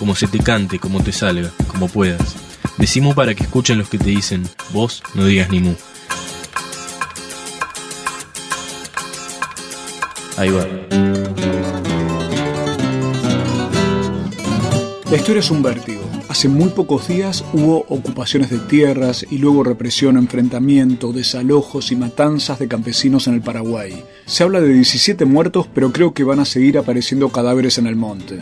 como se te cante, como te salga, como puedas. Decimu para que escuchen los que te dicen, vos no digas ni mu. Ahí va. La historia es un vértigo. Hace muy pocos días hubo ocupaciones de tierras y luego represión, enfrentamiento, desalojos y matanzas de campesinos en el Paraguay. Se habla de 17 muertos, pero creo que van a seguir apareciendo cadáveres en el monte.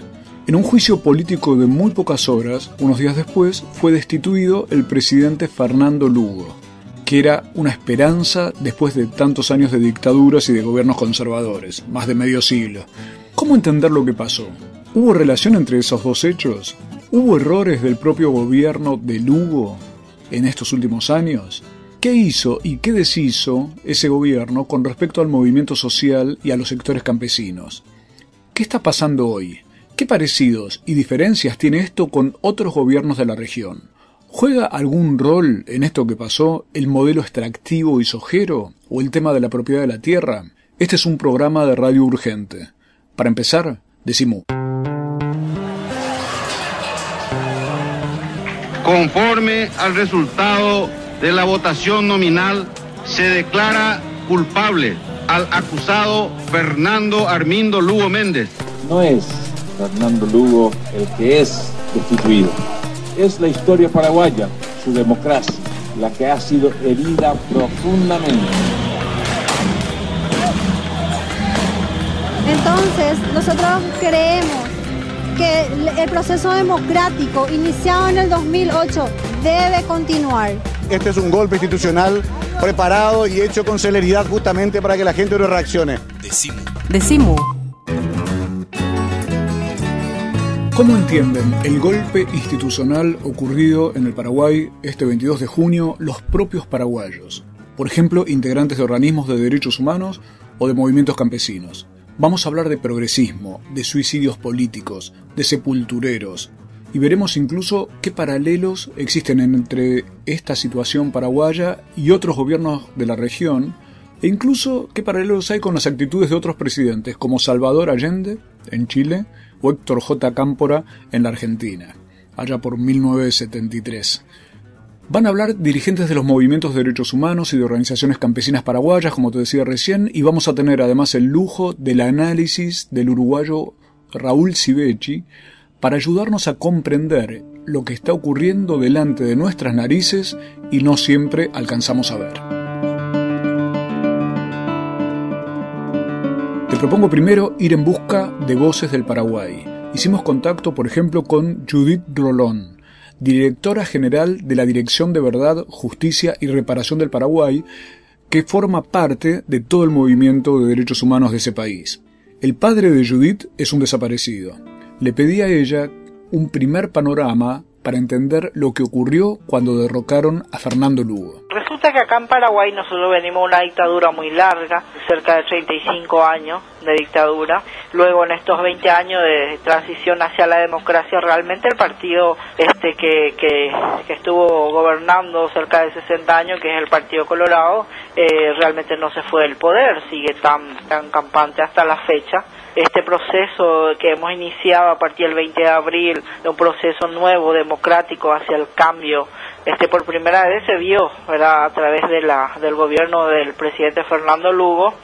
En un juicio político de muy pocas horas, unos días después, fue destituido el presidente Fernando Lugo, que era una esperanza después de tantos años de dictaduras y de gobiernos conservadores, más de medio siglo. ¿Cómo entender lo que pasó? ¿Hubo relación entre esos dos hechos? ¿Hubo errores del propio gobierno de Lugo en estos últimos años? ¿Qué hizo y qué deshizo ese gobierno con respecto al movimiento social y a los sectores campesinos? ¿Qué está pasando hoy? ¿Qué parecidos y diferencias tiene esto con otros gobiernos de la región? ¿Juega algún rol en esto que pasó el modelo extractivo y sojero o el tema de la propiedad de la tierra? Este es un programa de radio urgente. Para empezar, decimos. Conforme al resultado de la votación nominal, se declara culpable al acusado Fernando Armindo Lugo Méndez. No es Fernando Lugo el que es destituido es la historia paraguaya, su democracia, la que ha sido herida profundamente. Entonces, nosotros creemos que el proceso democrático iniciado en el 2008 debe continuar. Este es un golpe institucional preparado y hecho con celeridad justamente para que la gente no reaccione. Decimo. Decimo. ¿Cómo entienden el golpe institucional ocurrido en el Paraguay este 22 de junio los propios paraguayos? Por ejemplo, integrantes de organismos de derechos humanos o de movimientos campesinos. Vamos a hablar de progresismo, de suicidios políticos, de sepultureros, y veremos incluso qué paralelos existen entre esta situación paraguaya y otros gobiernos de la región, e incluso qué paralelos hay con las actitudes de otros presidentes, como Salvador Allende en Chile Héctor J. Cámpora en la Argentina, allá por 1973. Van a hablar dirigentes de los movimientos de derechos humanos y de organizaciones campesinas paraguayas, como te decía recién, y vamos a tener además el lujo del análisis del uruguayo Raúl Civechi para ayudarnos a comprender lo que está ocurriendo delante de nuestras narices y no siempre alcanzamos a ver. Propongo primero ir en busca de voces del Paraguay. Hicimos contacto, por ejemplo, con Judith Rolón, directora general de la Dirección de Verdad, Justicia y Reparación del Paraguay, que forma parte de todo el movimiento de derechos humanos de ese país. El padre de Judith es un desaparecido. Le pedí a ella un primer panorama para entender lo que ocurrió cuando derrocaron a Fernando Lugo. Resulta que acá en Paraguay nosotros venimos una dictadura muy larga, cerca de 35 años de dictadura. Luego en estos 20 años de transición hacia la democracia, realmente el partido este que, que, estuvo gobernando cerca de 60 años, que es el Partido Colorado, eh, realmente no se fue del poder, sigue tan, tan campante hasta la fecha este proceso que hemos iniciado a partir del 20 de abril, de un proceso nuevo, democrático hacia el cambio, este por primera vez se vio ¿verdad? a través de la, del gobierno del presidente Fernando Lugo.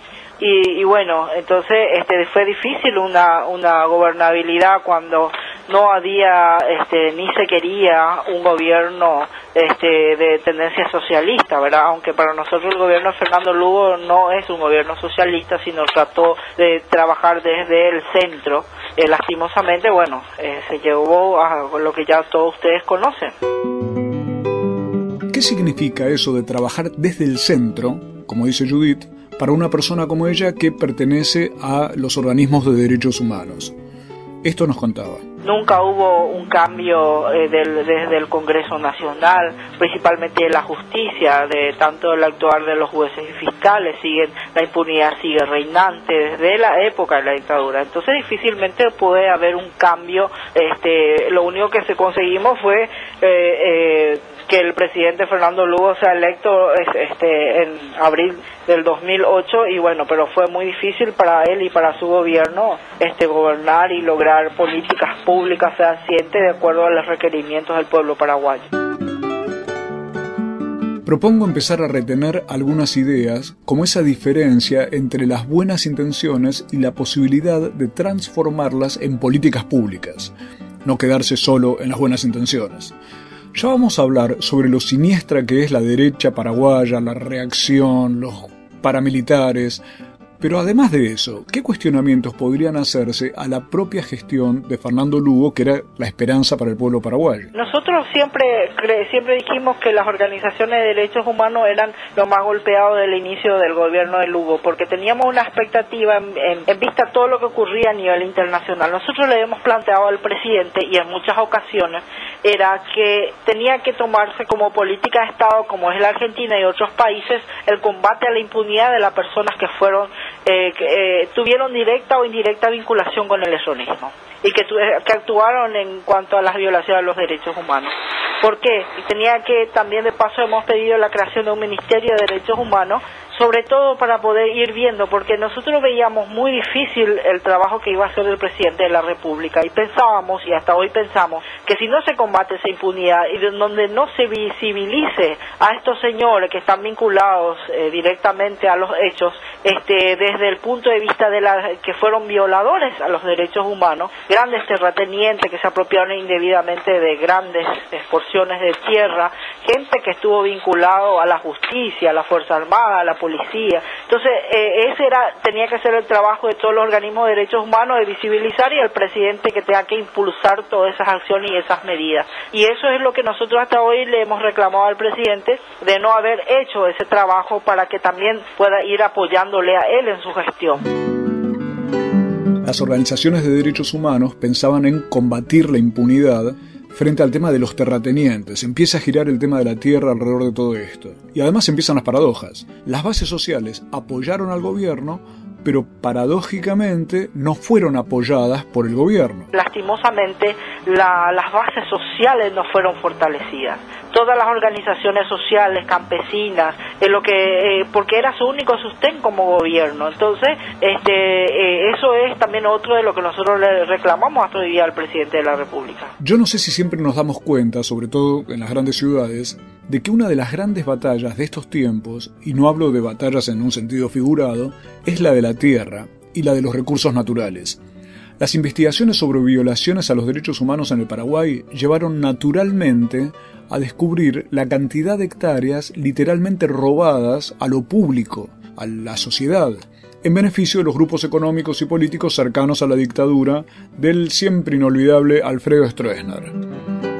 Y, y bueno, entonces este fue difícil una, una gobernabilidad cuando no había este, ni se quería un gobierno este, de tendencia socialista, ¿verdad? Aunque para nosotros el gobierno de Fernando Lugo no es un gobierno socialista, sino trató de trabajar desde el centro. Eh, lastimosamente, bueno, eh, se llevó a lo que ya todos ustedes conocen. ¿Qué significa eso de trabajar desde el centro, como dice Judith, para una persona como ella que pertenece a los organismos de derechos humanos? Esto nos contaba. nunca hubo un cambio eh, del, desde el Congreso Nacional, principalmente la justicia, de tanto el actuar de los jueces y fiscales, siguen, la impunidad sigue reinante desde la época de la dictadura. Entonces difícilmente puede haber un cambio, este, lo único que se conseguimos fue eh, eh, que el presidente Fernando Lugo sea electo este, en abril del 2008 y bueno, pero fue muy difícil para él y para su gobierno este gobernar y lograr políticas públicas fehacientes de acuerdo a los requerimientos del pueblo paraguayo. Propongo empezar a retener algunas ideas, como esa diferencia entre las buenas intenciones y la posibilidad de transformarlas en políticas públicas, no quedarse solo en las buenas intenciones. Ya vamos a hablar sobre lo siniestra que es la derecha paraguaya, la reacción, los paramilitares, pero además de eso, ¿qué cuestionamientos podrían hacerse a la propia gestión de Fernando Lugo, que era la esperanza para el pueblo paraguayo? Nosotros siempre, siempre dijimos que las organizaciones de derechos humanos eran lo más golpeado del inicio del gobierno de Lugo, porque teníamos una expectativa en, vista a todo lo que ocurría a nivel internacional. Nosotros le hemos planteado al presidente y en muchas ocasiones era que tenía que tomarse como política de Estado, como es la Argentina y otros países, el combate a la impunidad de las personas que fueron eh, que eh, tuvieron directa o indirecta vinculación con el esonismo y que, actuaron en cuanto a las violaciones de los derechos humanos. ¿Por qué? Y tenía que también de paso hemos pedido la creación de un Ministerio de Derechos Humanos sobre todo para poder ir viendo, porque nosotros veíamos muy difícil el trabajo que iba a hacer el presidente de la República y pensábamos, y hasta hoy pensamos, que si no se combate esa impunidad y donde no se visibilice a estos señores que están vinculados eh, directamente a los hechos, este, desde el punto de vista de la, que fueron violadores a los derechos humanos, grandes terratenientes que se apropiaron indebidamente de grandes porciones de tierra, gente que estuvo vinculado a la justicia, a la Fuerza Armada, a la policía. Entonces, eh, ese era, tenía que ser el trabajo de todos los organismos de derechos humanos, de visibilizar y el presidente que tenga que impulsar todas esas acciones y esas medidas. Y eso es lo que nosotros hasta hoy le hemos reclamado al presidente de no haber hecho ese trabajo para que también pueda ir apoyándole a él en su gestión. Las organizaciones de derechos humanos pensaban en combatir la impunidad frente al tema de los terratenientes. Empieza a girar el tema de la tierra alrededor de todo esto. Y además empiezan las paradojas. Las bases sociales apoyaron al gobierno, pero paradójicamente no fueron apoyadas por el gobierno. Lastimosamente, las bases sociales no fueron fortalecidas todas las organizaciones sociales, campesinas, en lo que eh, porque era su único sustén como gobierno. Entonces, este, eh, eso es también otro de lo que nosotros le reclamamos hasta hoy día al presidente de la República. Yo no sé si siempre nos damos cuenta, sobre todo en las grandes ciudades, de que una de las grandes batallas de estos tiempos, y no hablo de batallas en un sentido figurado, es la de la tierra y la de los recursos naturales. Las investigaciones sobre violaciones a los derechos humanos en el Paraguay llevaron naturalmente a descubrir la cantidad de hectáreas literalmente robadas a lo público, a la sociedad, en beneficio de los grupos económicos y políticos cercanos a la dictadura del siempre inolvidable Alfredo Stroessner.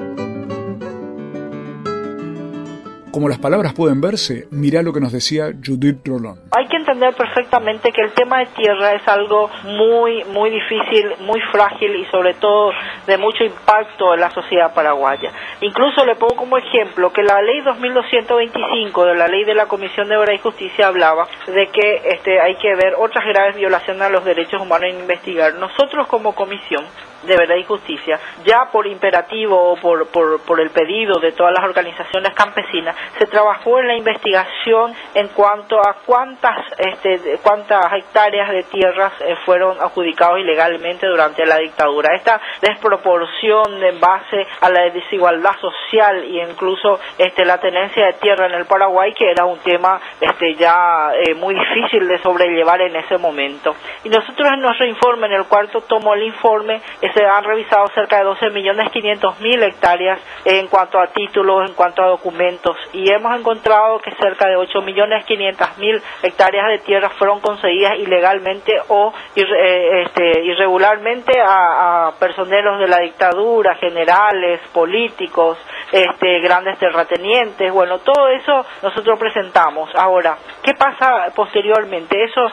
Como las palabras pueden verse, mirá lo que nos decía Judith Rolón. Hay que entender perfectamente que el tema de tierra es algo muy, muy difícil, muy frágil y sobre todo de mucho impacto en la sociedad paraguaya. Incluso le pongo como ejemplo que la ley 2225 de la ley de la Comisión de Verdad y Justicia hablaba de que este, hay que ver otras graves violaciones a los derechos humanos e investigar. Nosotros como comisión de Verdad y Justicia, ya por imperativo o por, por, por el pedido de todas las organizaciones campesinas, se trabajó en la investigación en cuanto a cuántas, este, cuántas hectáreas de tierras eh, fueron adjudicados ilegalmente durante la dictadura. Esta desproporción en base a la desigualdad social e incluso este, la tenencia de tierra en el Paraguay, que era un tema este, ya eh, muy difícil de sobrellevar en ese momento. Y nosotros en nuestro informe, en el cuarto tomo el informe, eh, se han revisado cerca de 12 millones 500 mil hectáreas en cuanto a títulos, en cuanto a documentos y hemos encontrado que cerca de 8.500.000 hectáreas de tierra fueron concedidas ilegalmente o eh, este, irregularmente a, personeros de la dictadura, generales, políticos, este, grandes terratenientes, bueno, todo eso nosotros presentamos. Ahora, ¿qué pasa posteriormente? Eso,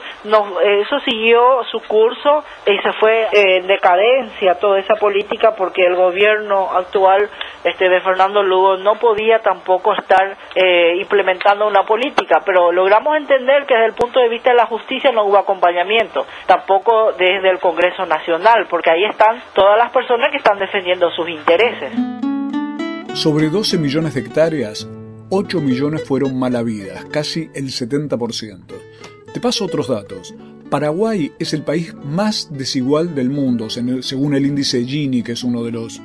eso siguió su curso y se fue en decadencia toda esa política porque el gobierno actual este, de Fernando Lugo no podía tampoco estar eh, implementando una política, pero logramos entender que desde el punto de vista de la justicia no hubo acompañamiento, tampoco desde el Congreso Nacional, porque ahí están todas las personas que están defendiendo sus intereses. Sobre 12 millones de hectáreas, 8 millones fueron malavidas, casi el 70%. Te paso otros datos. Paraguay es el país más desigual del mundo, según el índice Gini, que es uno de los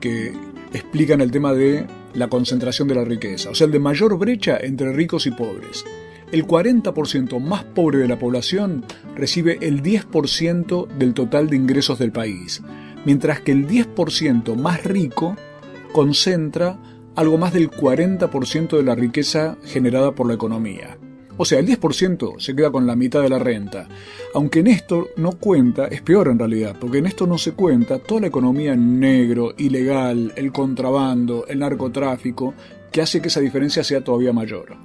que explican el tema de la concentración de la riqueza, o sea, el de mayor brecha entre ricos y pobres. El 40% más pobre de la población recibe el 10% del total de ingresos del país, mientras que el 10% más rico concentra algo más del 40% de la riqueza generada por la economía. O sea, el 10% se queda con la mitad de la renta. Aunque en esto no cuenta, es peor en realidad, porque en esto no se cuenta toda la economía negro, ilegal, el contrabando, el narcotráfico, que hace que esa diferencia sea todavía mayor.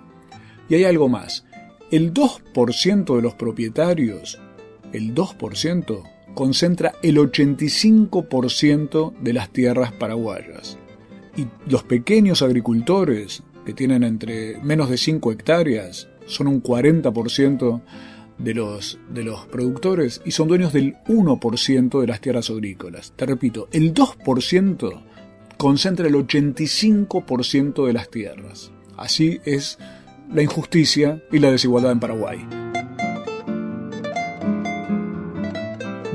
Y hay algo más. El 2% de los propietarios, el 2%, concentra el 85% de las tierras paraguayas. Y los pequeños agricultores, que tienen entre menos de 5 hectáreas, son un 40% de los, de los productores y son dueños del 1% de las tierras agrícolas. Te repito, el 2% concentra el 85% de las tierras. Así es la injusticia y la desigualdad en Paraguay.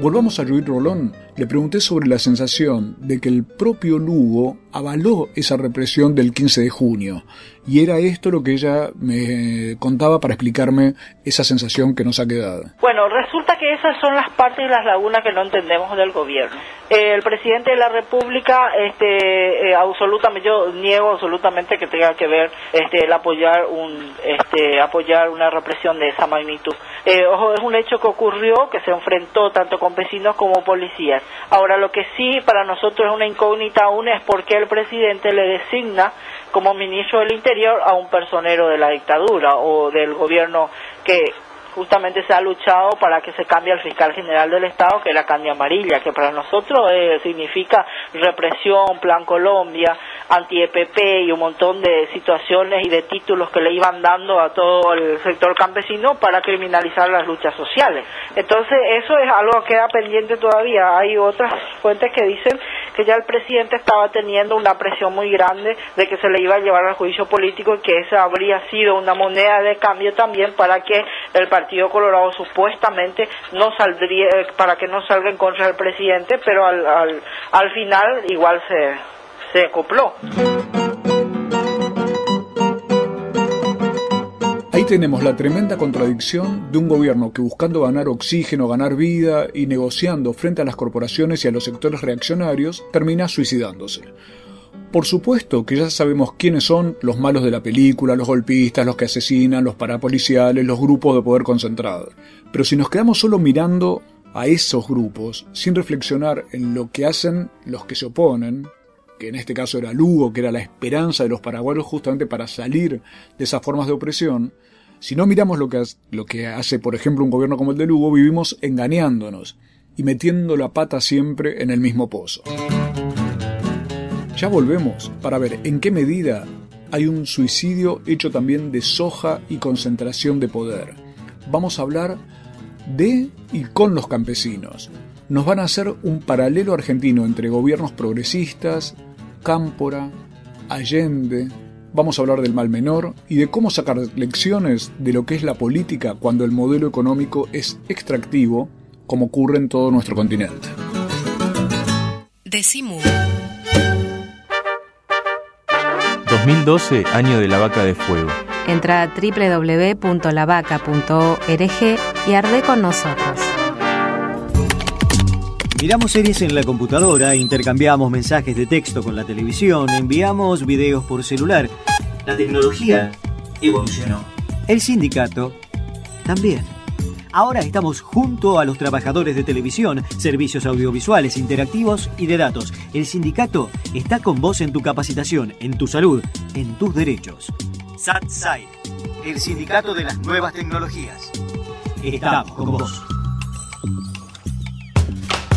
Volvamos a Ruiz Rolón. Le pregunté sobre la sensación de que el propio Lugo avaló esa represión del 15 de junio. Y era esto lo que ella me contaba para explicarme esa sensación que nos ha quedado. Bueno, resulta que esas son las partes y las lagunas que no entendemos del gobierno. el presidente de la República, este, eh, absolutamente, yo niego absolutamente que tenga que ver este, el apoyar un, este, apoyar una represión de esa magnitud. Eh, ojo, es un hecho que ocurrió, que se enfrentó tanto con vecinos como policías. Ahora, lo que sí para nosotros es una incógnita aún es por qué el presidente le designa como ministro del Interior a un personero de la dictadura o del gobierno que justamente se ha luchado para que se cambie al fiscal general del Estado, que es la Candia Amarilla, que para nosotros eh, significa represión, Plan Colombia, anti-EPP y un montón de situaciones y de títulos que le iban dando a todo el sector campesino para criminalizar las luchas sociales. Entonces, eso es algo que queda pendiente todavía. Hay otras fuentes que dicen que ya el presidente estaba teniendo una presión muy grande de que se le iba a llevar al juicio político y que esa habría sido una moneda de cambio también para que el Partido Colorado supuestamente no saldría, para que no salga en contra del presidente, pero al, al, al final igual se, se acopló. Ahí tenemos la tremenda contradicción de un gobierno que buscando ganar oxígeno, ganar vida y negociando frente a las corporaciones y a los sectores reaccionarios, termina suicidándose. Por supuesto que ya sabemos quiénes son los malos de la película, los golpistas, los que asesinan, los parapoliciales, los grupos de poder concentrado. Pero si nos quedamos solo mirando a esos grupos, sin reflexionar en lo que hacen los que se oponen, que en este caso era Lugo, que era la esperanza de los paraguayos justamente para salir de esas formas de opresión, si no miramos lo que, lo que hace, por ejemplo, un gobierno como el de Lugo, vivimos engañándonos y metiendo la pata siempre en el mismo pozo. Ya volvemos para ver en qué medida hay un suicidio hecho también de soja y concentración de poder. Vamos a hablar de y con los campesinos. Nos van a hacer un paralelo argentino entre gobiernos progresistas, Cámpora, Allende, vamos a hablar del mal menor y de cómo sacar lecciones de lo que es la política cuando el modelo económico es extractivo, como ocurre en todo nuestro continente. Decimu. 2012, año de la vaca de fuego. Entra a www.lavaca.org y arde con nosotros. Miramos series en la computadora, intercambiamos mensajes de texto con la televisión, enviamos videos por celular. La tecnología evolucionó. El sindicato también. Ahora estamos junto a los trabajadores de televisión, servicios audiovisuales, interactivos y de datos. El sindicato está con vos en tu capacitación, en tu salud, en tus derechos. SATSAI, el sindicato de las nuevas tecnologías. Estamos con vos.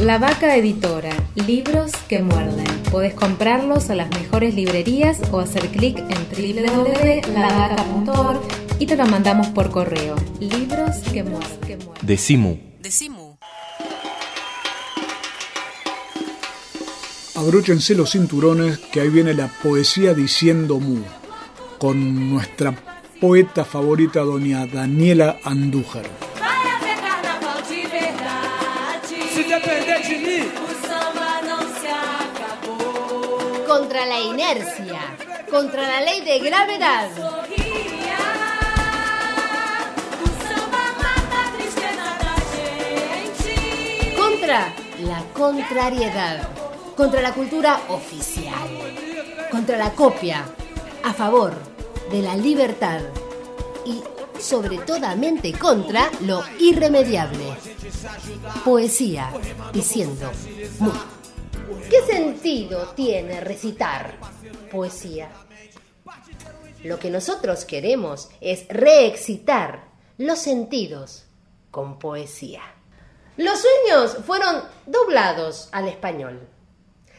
La Vaca Editora, libros que muerden. Podés comprarlos a las mejores librerías o hacer clic en www.lavaca.org y te lo mandamos por correo. Libros que muerden. Decimu. Decimu. Abróchense los cinturones que ahí viene la poesía diciendo mu, con nuestra poeta favorita, doña Daniela Andújar. Contra la inercia, contra la ley de gravedad. Contra la contrariedad, contra la cultura oficial, contra la copia, a favor de la libertad y sobre toda mente contra lo irremediable. Poesía diciendo. ¿Qué sentido tiene recitar poesía? Lo que nosotros queremos es reexcitar los sentidos con poesía. Los sueños fueron doblados al español.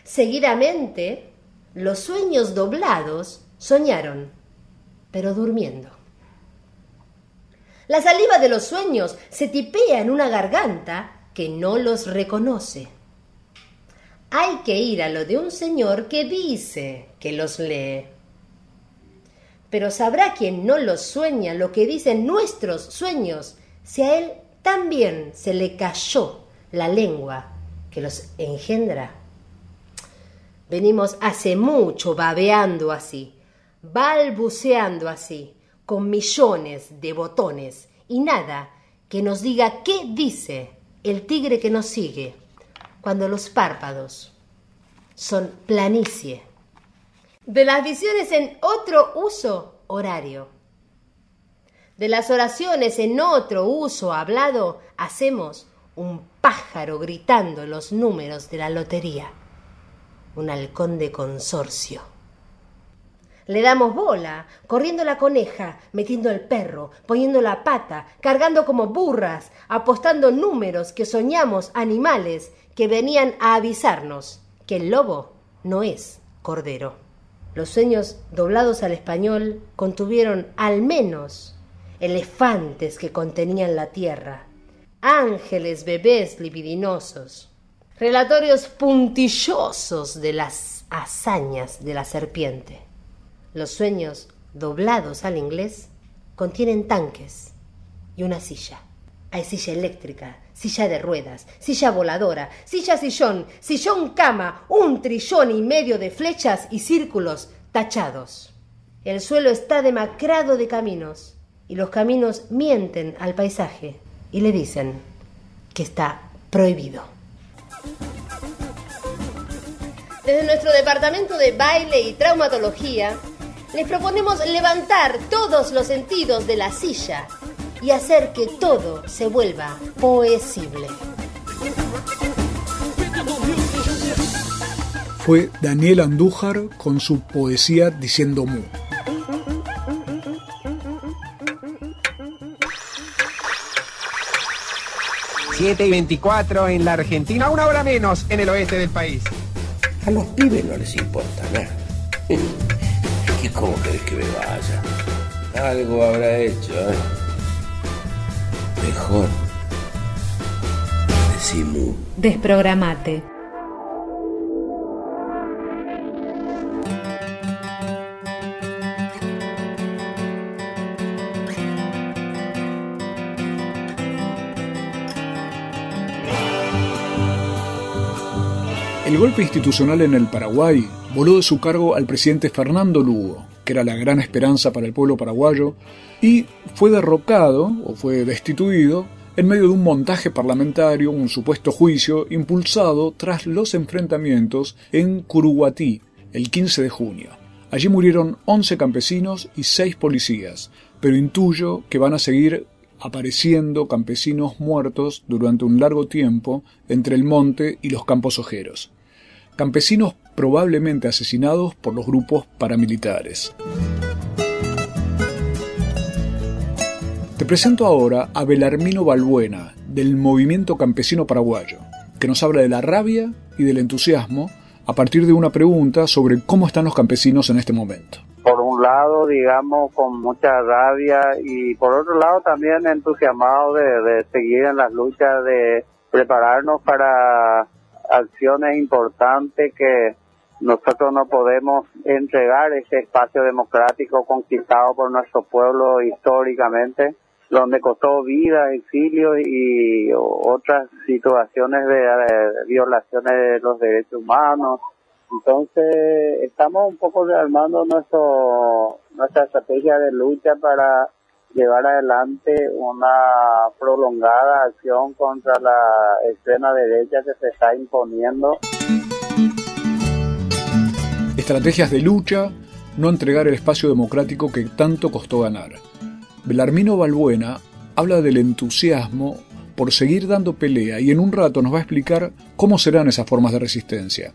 Seguidamente, los sueños doblados soñaron, pero durmiendo. La saliva de los sueños se tipea en una garganta que no los reconoce. Hay que ir a lo de un señor que dice que los lee. Pero sabrá quien no los sueña lo que dicen nuestros sueños si a él también se le cayó la lengua que los engendra. Venimos hace mucho babeando así, balbuceando así, con millones de botones y nada que nos diga qué dice el tigre que nos sigue cuando los párpados son planicie. De las visiones en otro uso horario. De las oraciones en otro uso hablado hacemos un pájaro gritando los números de la lotería. Un halcón de consorcio. Le damos bola, corriendo la coneja, metiendo el perro, poniendo la pata, cargando como burras, apostando números que soñamos animales que venían a avisarnos que el lobo no es cordero. Los sueños doblados al español contuvieron al menos elefantes que contenían la tierra, ángeles bebés libidinosos, relatorios puntillosos de las hazañas de la serpiente. Los sueños doblados al inglés contienen tanques y una silla. Hay silla eléctrica, silla de ruedas, silla voladora, silla sillón, sillón cama, un trillón y medio de flechas y círculos tachados. El suelo está demacrado de caminos y los caminos mienten al paisaje y le dicen que está prohibido. Desde nuestro departamento de baile y traumatología, les proponemos levantar todos los sentidos de la silla y hacer que todo se vuelva poesible. Fue Daniel Andújar con su poesía diciendo mu. Siete y 24 en la Argentina, una hora menos en el oeste del país. A los pibes no les importa nada. ¿Y cómo querés que me vaya? Algo habrá hecho, ¿eh? Mejor. Decimos. Desprogramate. El golpe institucional en el Paraguay voló de su cargo al presidente Fernando Lugo, que era la gran esperanza para el pueblo paraguayo, y fue derrocado o fue destituido en medio de un montaje parlamentario, un supuesto juicio impulsado tras los enfrentamientos en Curuguatí el 15 de junio. Allí murieron 11 campesinos y 6 policías, pero intuyo que van a seguir apareciendo campesinos muertos durante un largo tiempo entre el monte y los campos ojeros. Campesinos probablemente asesinados por los grupos paramilitares. Te presento ahora a Belarmino Balbuena, del Movimiento Campesino Paraguayo, que nos habla de la rabia y del entusiasmo a partir de una pregunta sobre cómo están los campesinos en este momento. Por un lado, digamos, con mucha rabia y por otro lado también entusiasmado de, seguir en las luchas, de prepararnos para acciones importantes que nosotros no podemos entregar ese espacio democrático conquistado por nuestro pueblo históricamente, donde costó vida, exilio y otras situaciones de, violaciones de los derechos humanos. Entonces, estamos un poco rearmando nuestro, nuestra estrategia de lucha para llevar adelante una prolongada acción contra la extrema derecha que se está imponiendo. Estrategias de lucha, no entregar el espacio democrático que tanto costó ganar. Belarmino Balbuena habla del entusiasmo por seguir dando pelea y en un rato nos va a explicar cómo serán esas formas de resistencia.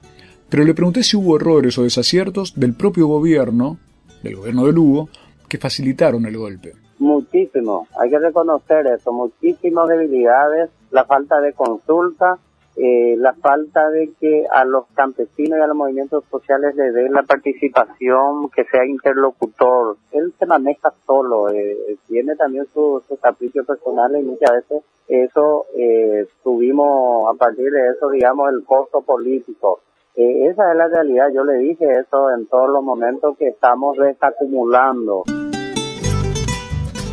Pero le pregunté si hubo errores o desaciertos del propio gobierno, del gobierno de Lugo, que facilitaron el golpe. Muchísimo, hay que reconocer eso, muchísimas debilidades, la falta de consulta, eh, la falta de que a los campesinos y a los movimientos sociales le den la participación, que sea interlocutor. Él se maneja solo, eh, tiene también sus su caprichos personales y muchas veces eso eh, tuvimos a partir de eso, digamos, el costo político. Eh, esa es la realidad, yo le dije eso en todos los momentos que estamos desacumulando.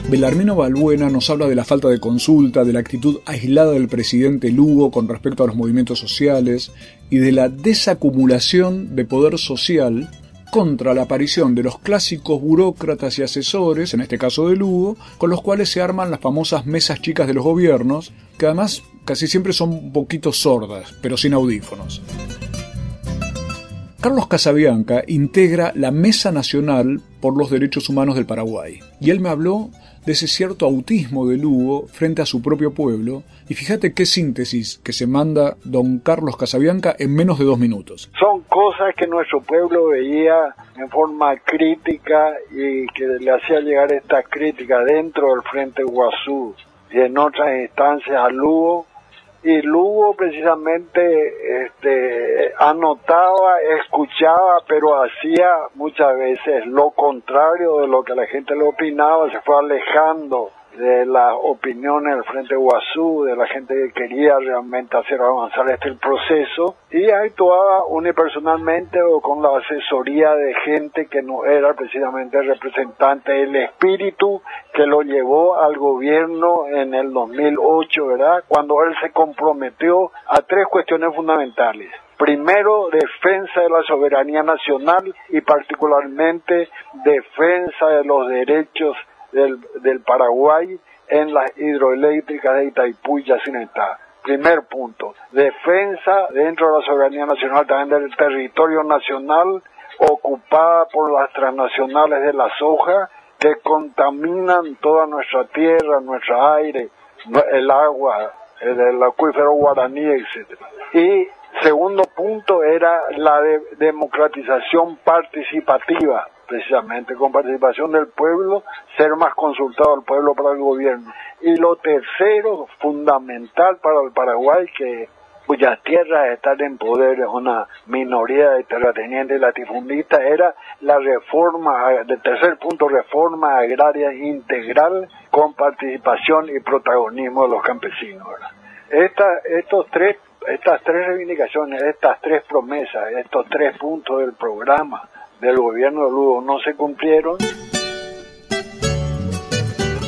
Belarmino Balbuena nos habla de la falta de consulta, de la actitud aislada del presidente Lugo con respecto a los movimientos sociales y de la desacumulación de poder social contra la aparición de los clásicos burócratas y asesores, en este caso de Lugo, con los cuales se arman las famosas mesas chicas de los gobiernos, que además casi siempre son un poquito sordas, pero sin audífonos. Carlos Casabianca integra la Mesa Nacional por los Derechos Humanos del Paraguay, y él me habló de ese cierto autismo de Lugo frente a su propio pueblo, y fíjate qué síntesis que se manda don Carlos Casabianca en menos de dos minutos. Son cosas que nuestro pueblo veía en forma crítica y que le hacía llegar esta crítica dentro del Frente Guazú y en otras instancias a Lugo y Lugo precisamente este, anotaba, escuchaba, pero hacía muchas veces lo contrario de lo que la gente le opinaba, se fue alejando de las opiniones del Frente Guazú, de la gente que quería realmente hacer avanzar este proceso, y actuaba unipersonalmente o con la asesoría de gente que no era precisamente representante del espíritu que lo llevó al gobierno en el 2008, ¿verdad? Cuando él se comprometió a tres cuestiones fundamentales. Primero, defensa de la soberanía nacional y particularmente defensa de los derechos del, Paraguay en las hidroeléctricas de Itaipú y Yacinetá. Primer punto, defensa dentro de la soberanía nacional también del territorio nacional ocupada por las transnacionales de la soja que contaminan toda nuestra tierra, nuestro aire, el agua, el, acuífero guaraní, etc. Y segundo punto era la democratización participativa precisamente con participación del pueblo, ser más consultado al pueblo para el gobierno. Y lo tercero, fundamental para el Paraguay, que cuyas tierras están en poder de una minoría de terratenientes latifundistas, era la reforma, el tercer punto, reforma agraria integral con participación y protagonismo de los campesinos. Esta, estos tres, estas tres reivindicaciones, estas tres promesas, estos tres puntos del programa, del gobierno de Lugo no se cumplieron.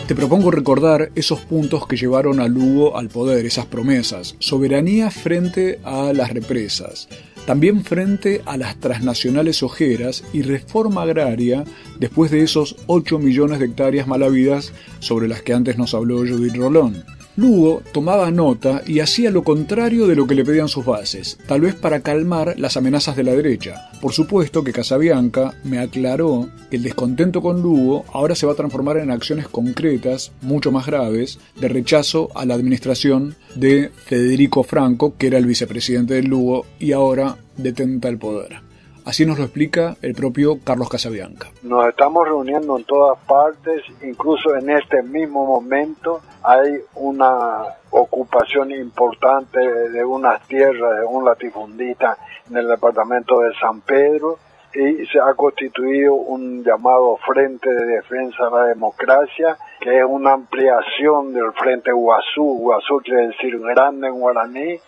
Te propongo recordar esos puntos que llevaron a Lugo al poder, esas promesas. Soberanía frente a las represas, también frente a las transnacionales ojeras y reforma agraria después de esos 8 millones de hectáreas malavidas sobre las que antes nos habló Judith Rolón. Lugo tomaba nota y hacía lo contrario de lo que le pedían sus bases, tal vez para calmar las amenazas de la derecha. Por supuesto que Casabianca me aclaró que el descontento con Lugo ahora se va a transformar en acciones concretas, mucho más graves, de rechazo a la administración de Federico Franco, que era el vicepresidente del Lugo y ahora detenta el poder. Así nos lo explica el propio Carlos Casabianca. Nos estamos reuniendo en todas partes, incluso en este mismo momento hay una ocupación importante de unas tierras de un latifundista en el departamento de San Pedro y se ha constituido un llamado Frente de Defensa de la Democracia, que es una ampliación del Frente Guazú. Guazú quiere decir grande en guaraní,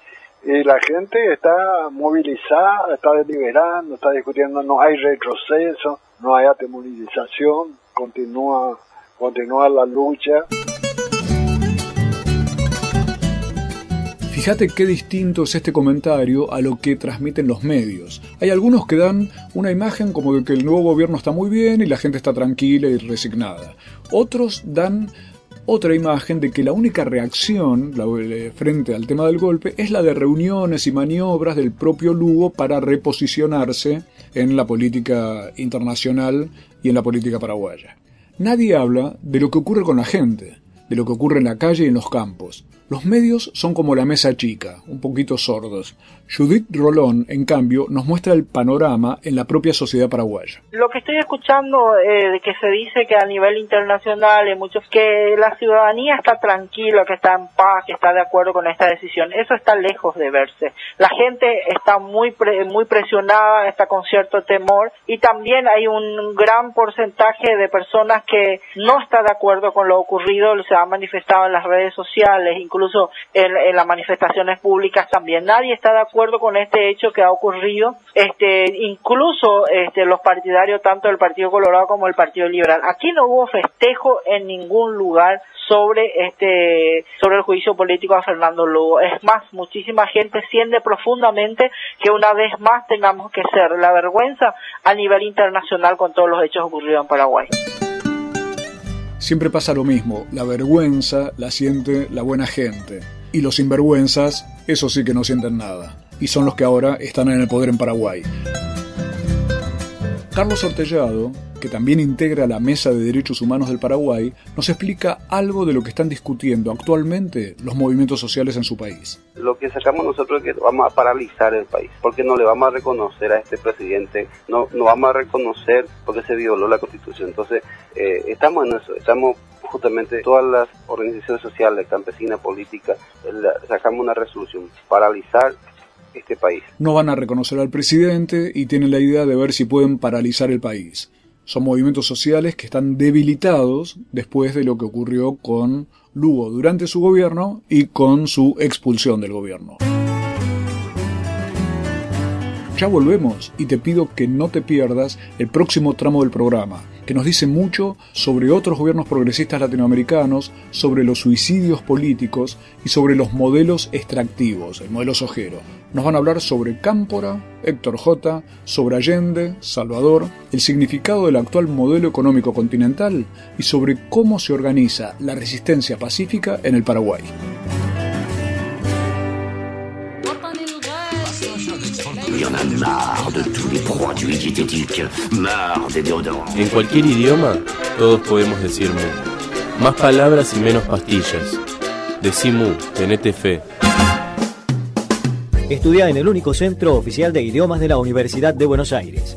y la gente está movilizada, está deliberando, está discutiendo, no hay retroceso, no hay atemorización, continúa, continúa la lucha. Fíjate qué distinto es este comentario a lo que transmiten los medios. Hay algunos que dan una imagen como de que el nuevo gobierno está muy bien y la gente está tranquila y resignada. Otros dan otra imagen de que la única reacción frente al tema del golpe es la de reuniones y maniobras del propio Lugo para reposicionarse en la política internacional y en la política paraguaya. Nadie habla de lo que ocurre con la gente, de lo que ocurre en la calle y en los campos. Los medios son como la mesa chica, un poquito sordos. Judith Rolón, en cambio, nos muestra el panorama en la propia sociedad paraguaya. Lo que estoy escuchando eh, que se dice que a nivel internacional hay muchos que la ciudadanía está tranquila, que está en paz, que está de acuerdo con esta decisión, eso está lejos de verse. La gente está muy muy presionada, está con cierto temor y también hay un gran porcentaje de personas que no está de acuerdo con lo ocurrido, se ha manifestado en las redes sociales, incluso en, en las manifestaciones públicas también. Nadie está de acuerdo con este hecho que ha ocurrido, este, incluso este, los partidarios tanto del Partido Colorado como del Partido Liberal. Aquí no hubo festejo en ningún lugar sobre este sobre el juicio político a Fernando Lugo. Es más, muchísima gente siente profundamente que una vez más tengamos que ser la vergüenza a nivel internacional con todos los hechos ocurridos en Paraguay. Siempre pasa lo mismo, la vergüenza la siente la buena gente y los sinvergüenzas, eso sí que no sienten nada y son los que ahora están en el poder en Paraguay. Carlos Ortellado, que también integra la Mesa de Derechos Humanos del Paraguay, nos explica algo de lo que están discutiendo actualmente los movimientos sociales en su país. Lo que sacamos nosotros es que vamos a paralizar el país, porque no le vamos a reconocer a este presidente, no, no vamos a reconocer porque se violó la constitución. Entonces, eh, estamos en eso, estamos justamente todas las organizaciones sociales, campesinas, políticas, sacamos una resolución, paralizar este país. No van a reconocer al presidente y tienen la idea de ver si pueden paralizar el país. Son movimientos sociales que están debilitados después de lo que ocurrió con Lugo durante su gobierno y con su expulsión del gobierno. Ya volvemos y te pido que no te pierdas el próximo tramo del programa que nos dice mucho sobre otros gobiernos progresistas latinoamericanos, sobre los suicidios políticos y sobre los modelos extractivos, el modelo sojero. Nos van a hablar sobre Cámpora, Héctor J., sobre Allende, Salvador, el significado del actual modelo económico continental y sobre cómo se organiza la resistencia pacífica en el Paraguay. En cualquier idioma, todos podemos decir Más palabras y menos pastillas. Decí tenete fe. Estudia en el único centro oficial de idiomas de la Universidad de Buenos Aires.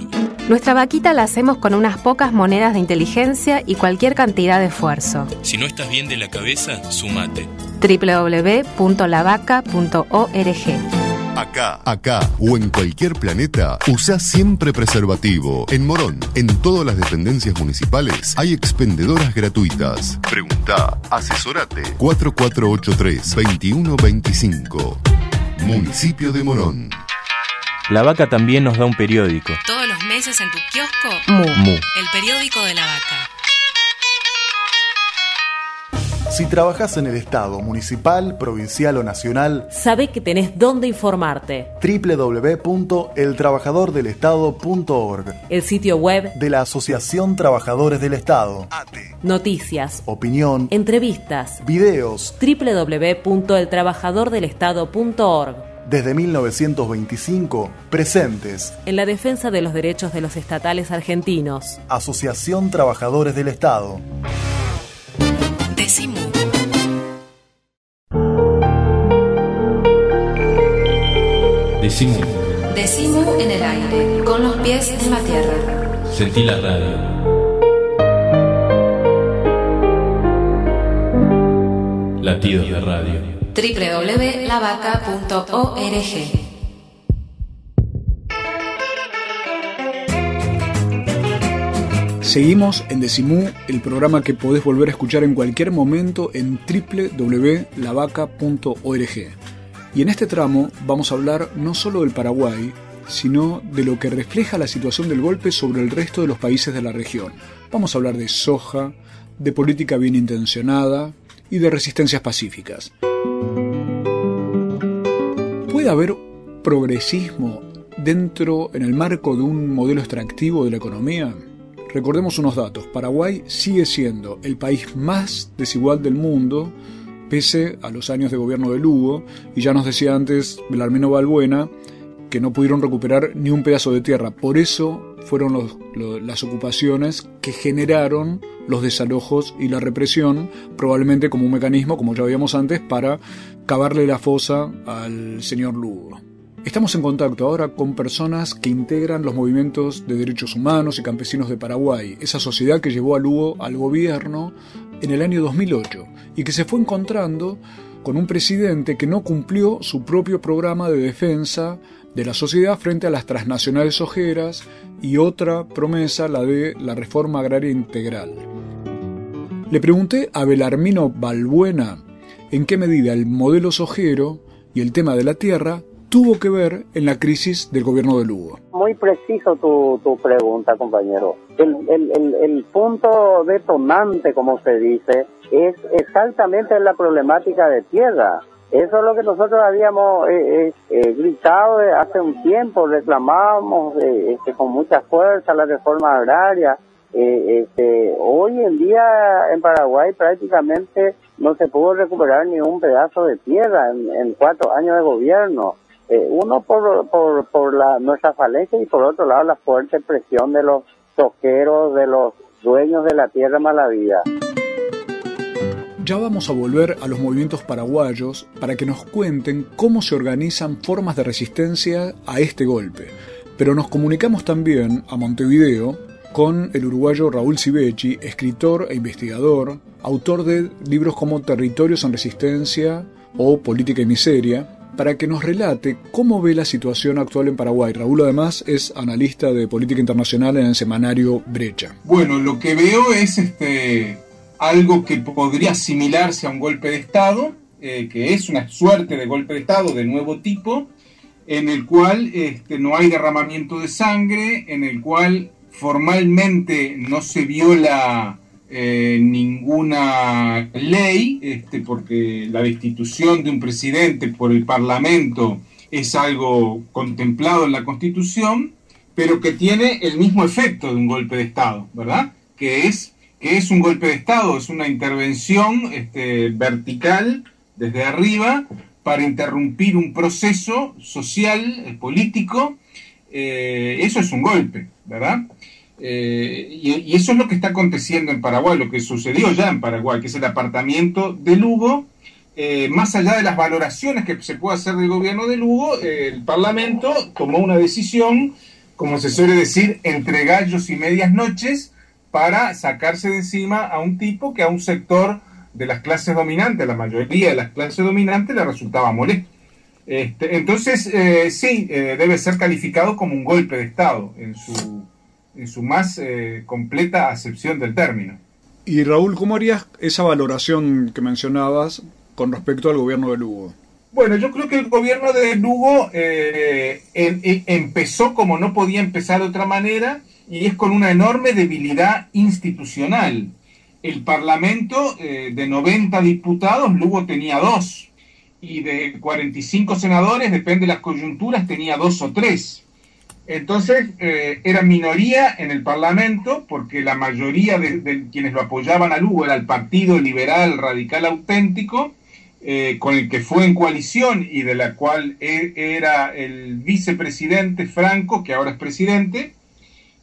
nuestra vaquita la hacemos con unas pocas monedas de inteligencia y cualquier cantidad de esfuerzo. Si no estás bien de la cabeza, sumate www.lavaca.org. Acá, acá o en cualquier planeta, usa siempre preservativo. En Morón, en todas las dependencias municipales, hay expendedoras gratuitas. Pregunta, asesorate. 4483-2125. Municipio de Morón. La vaca también nos da un periódico. Todos los meses en tu kiosco, Mu. Mu. el periódico de la vaca. Si trabajas en el Estado, municipal, provincial o nacional, Sabe que tenés dónde informarte. www.eltrabajadordelestado.org El sitio web de la Asociación Trabajadores del Estado. Noticias, Opinión, entrevistas. videos, www.eltrabajadordelestado.org desde 1925, presentes. En la defensa de los derechos de los estatales argentinos. Asociación Trabajadores del Estado. Decimu. Decimu. Decimu en el aire, con los pies en la tierra. Sentí la radio. Latidos de radio. www.lavaca.org Seguimos en Decimú, el programa que podés volver a escuchar en cualquier momento en www.lavaca.org. Y en este tramo vamos a hablar no solo del Paraguay, sino de lo que refleja la situación del golpe sobre el resto de los países de la región. Vamos a hablar de soja, de política bien intencionada y de resistencias pacíficas. ¿Puede haber progresismo dentro, en el marco de un modelo extractivo de la economía? Recordemos unos datos. Paraguay sigue siendo el país más desigual del mundo, pese a los años de gobierno de Lugo, y ya nos decía antes Belarmino Balbuena que no pudieron recuperar ni un pedazo de tierra. Por eso fueron las ocupaciones que generaron los desalojos y la represión, probablemente como un mecanismo, como ya veíamos antes, para cavarle la fosa al señor Lugo. Estamos en contacto ahora con personas que integran los movimientos de derechos humanos y campesinos de Paraguay, esa sociedad que llevó a Lugo al gobierno en el año 2008 y que se fue encontrando con un presidente que no cumplió su propio programa de defensa de la sociedad frente a las transnacionales ojeras y otra promesa, la de la reforma agraria integral. Le pregunté a Belarmino Balbuena en qué medida el modelo sojero y el tema de la tierra tuvo que ver en la crisis del gobierno de Lugo. Muy preciso tu, tu pregunta, compañero. El, el, el, el punto detonante, como se dice, es exactamente la problemática de tierra. Eso es lo que nosotros habíamos eh, eh, eh, gritado hace un tiempo, reclamábamos eh, este, con mucha fuerza la reforma agraria. Este, hoy en día en Paraguay prácticamente no se pudo recuperar ni un pedazo de tierra en, cuatro años de gobierno. Uno por, por, por la, nuestra falencia y por otro lado la fuerte presión de los toqueros, de los dueños de la tierra malavida. Ya vamos a volver a los movimientos paraguayos para que nos cuenten cómo se organizan formas de resistencia a este golpe. Pero nos comunicamos también a Montevideo con el uruguayo Raúl Civechi, escritor e investigador, autor de libros como Territorios en Resistencia o Política y Miseria, para que nos relate cómo ve la situación actual en Paraguay. Raúl además es analista de política internacional en el semanario Brecha. Bueno, lo que veo es este algo que podría asimilarse a un golpe de Estado, eh, que es una suerte de golpe de Estado de nuevo tipo, en el cual este, no hay derramamiento de sangre, en el cual formalmente no se viola eh, ninguna ley, este, porque la destitución de un presidente por el Parlamento es algo contemplado en la Constitución, pero que tiene el mismo efecto de un golpe de Estado, ¿verdad? Que es, que es un golpe de Estado, es una intervención este, vertical desde arriba para interrumpir un proceso social, eh, político, eh, eso es un golpe, ¿verdad? Eh, y, eso es lo que está aconteciendo en Paraguay, lo que sucedió ya en Paraguay, que es el apartamiento de Lugo. Más allá de las valoraciones que se puede hacer del gobierno de Lugo, el Parlamento tomó una decisión, como se suele decir, entre gallos y medias noches, para sacarse de encima a un tipo que a un sector de las clases dominantes, la mayoría de las clases dominantes, le resultaba molesto. Este, entonces, eh, sí, eh, debe ser calificado como un golpe de Estado en su, en su más eh, completa acepción del término. Y Raúl, ¿cómo harías esa valoración que mencionabas con respecto al gobierno de Lugo? Bueno, yo creo que el gobierno de Lugo eh, empezó como no podía empezar de otra manera y es con una enorme debilidad institucional. El Parlamento eh, de 90 diputados, Lugo tenía dos y de 45 senadores, depende de las coyunturas, tenía dos o tres. Entonces eh, era minoría en el Parlamento porque la mayoría de, quienes lo apoyaban a Lugo era el Partido Liberal Radical Auténtico, eh, con el que fue en coalición y de la cual e, era el vicepresidente Franco, que ahora es presidente,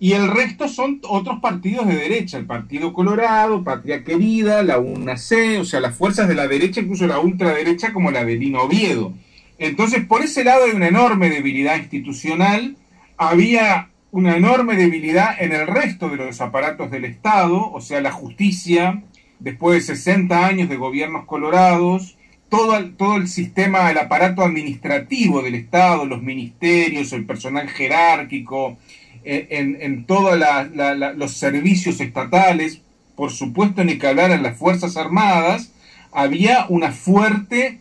y el resto son otros partidos de derecha, el Partido Colorado, Patria Querida, la UNAC, o sea, las fuerzas de la derecha, incluso la ultraderecha como la de Lino Oviedo. Entonces, por ese lado hay una enorme debilidad institucional, había una enorme debilidad en el resto de los aparatos del Estado, o sea, la justicia, después de 60 años de gobiernos colorados, todo el, todo el sistema, el aparato administrativo del Estado, los ministerios, el personal jerárquico, en, todos los servicios estatales, por supuesto ni que hablar en las Fuerzas Armadas, había una fuerte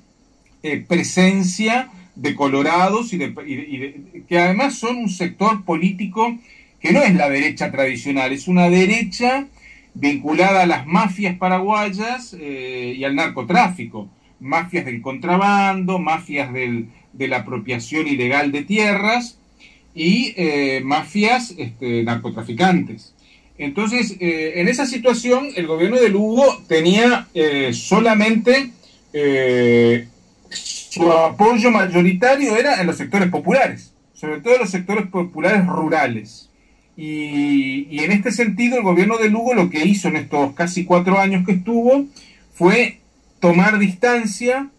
eh, presencia de colorados y, de, que además son un sector político que no es la derecha tradicional, es una derecha vinculada a las mafias paraguayas eh, y al narcotráfico, mafias del contrabando, mafias del, de la apropiación ilegal de tierras y eh, mafias este, narcotraficantes. Entonces, eh, en esa situación, el gobierno de Lugo tenía solamente su apoyo mayoritario era en los sectores populares, sobre todo en los sectores populares rurales. Y, en este sentido, el gobierno de Lugo lo que hizo en estos casi cuatro años que estuvo fue tomar distancia